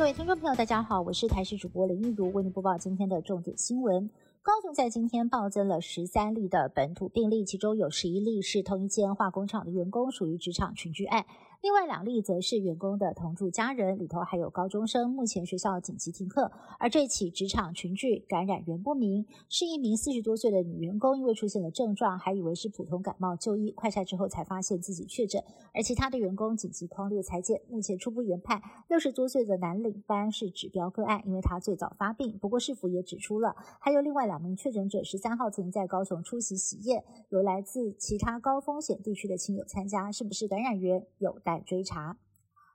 各位听众朋友，大家好，我是台视主播林玉如，为您播报今天的重点新闻。高雄在今天暴增了十三例的本土病例，其中有十一例是同一间化工厂的员工，属于职场群聚案。另外两例则是员工的同住家人，里头还有高中生。目前学校紧急停课。而这起职场群聚感染源不明，是一名四十多岁的女员工，因为出现了症状，还以为是普通感冒就医，快筛之后才发现自己确诊。而其他的员工紧急框列裁剪，目前初步研判六十多岁的男领班是指标个案，因为他最早发病。不过市府也指出了，还有另外两名确诊者十三号曾在高雄出席喜宴，有来自其他高风险地区的亲友参加，是不是感染源有？在追查，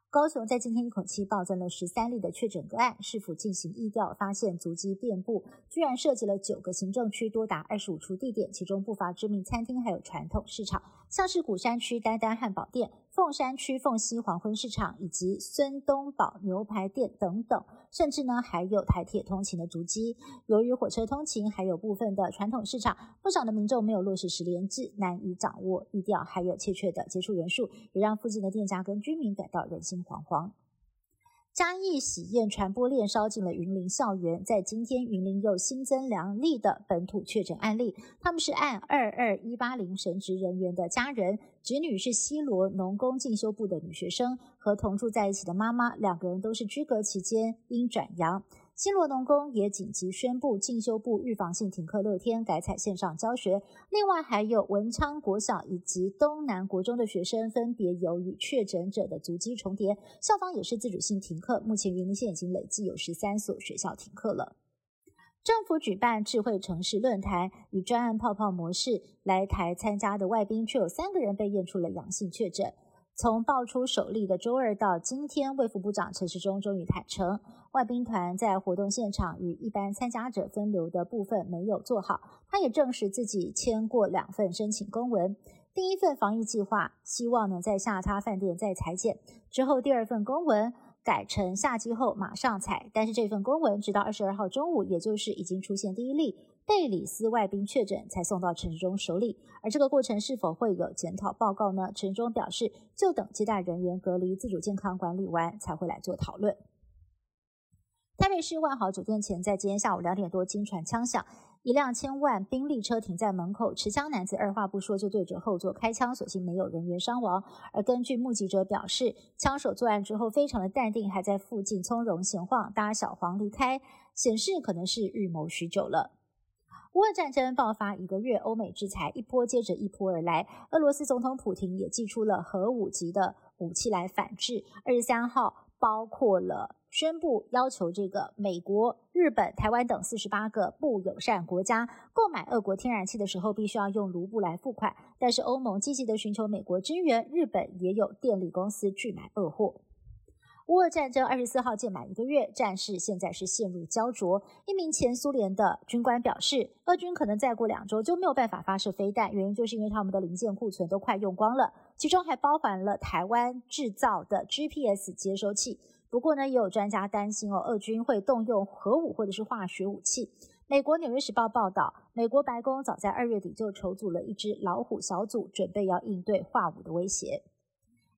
高雄在今天一口气暴增了十三例的确诊个案，是否进行疫调发现足迹遍布，居然涉及了九个行政区，多达二十五处地点，其中不乏知名餐厅，还有传统市场，像是鼓山区丹丹汉堡店。凤山区凤溪黄昏市场以及孙东宝牛排店等等，甚至呢还有台铁通勤的足迹。由于火车通勤，还有部分的传统市场，不少的民众没有落实十连制，难以掌握地调，还有欠缺的接触人数，也让附近的店家跟居民感到人心惶惶。嘉义喜宴传播链烧进了云林校园，在今天云林又新增两例的本土确诊案例，他们是按二二一八零神职人员的家人，侄女是西罗农工进修部的女学生，和同住在一起的妈妈，两个人都是居隔期间因转阳。新罗农工也紧急宣布进修部预防性停课六天，改采线上教学。另外，还有文昌国小以及东南国中的学生，分别由于确诊者的足迹重叠，校方也是自主性停课。目前，云林县已经累计有十三所学校停课了。政府举办智慧城市论坛，以专案泡泡模式来台参加的外宾，却有三个人被验出了阳性确诊。从爆出首例的周二到今天，卫副部长陈时中终于坦诚，外宾团在活动现场与一般参加者分流的部分没有做好。他也证实自己签过两份申请公文，第一份防疫计划希望能在下榻饭店再裁剪，之后第二份公文。改成下机后马上采，但是这份公文直到二十二号中午，也就是已经出现第一例贝里斯外宾确诊，才送到陈时中手里。而这个过程是否会有检讨报告呢？陈时中表示，就等接待人员隔离、自主健康管理完，才会来做讨论。台北市万豪酒店前，在今天下午两点多，惊传枪响。一辆千万宾利车停在门口，持枪男子二话不说就对着后座开枪，所幸没有人员伤亡。而根据目击者表示，枪手作案之后非常的淡定，还在附近从容闲晃，搭小黄离开，显示可能是预谋许久了。乌俄战争爆发一个月，欧美制裁一波接着一波而来，俄罗斯总统普京也寄出了核武级的武器来反制。二十三号，包括了。宣布要求这个美国、日本、台湾等四十八个不友善国家购买俄国天然气的时候，必须要用卢布来付款。但是欧盟积极的寻求美国支援，日本也有电力公司拒买俄货。乌俄战争二十四号届满一个月，战事现在是陷入焦灼。一名前苏联的军官表示，俄军可能再过两周就没有办法发射飞弹，原因就是因为他们的零件库存都快用光了，其中还包含了台湾制造的 GPS 接收器。不过呢，也有专家担心哦，俄军会动用核武或者是化学武器。美国《纽约时报》报道，美国白宫早在二月底就筹组了一支老虎小组，准备要应对化武的威胁。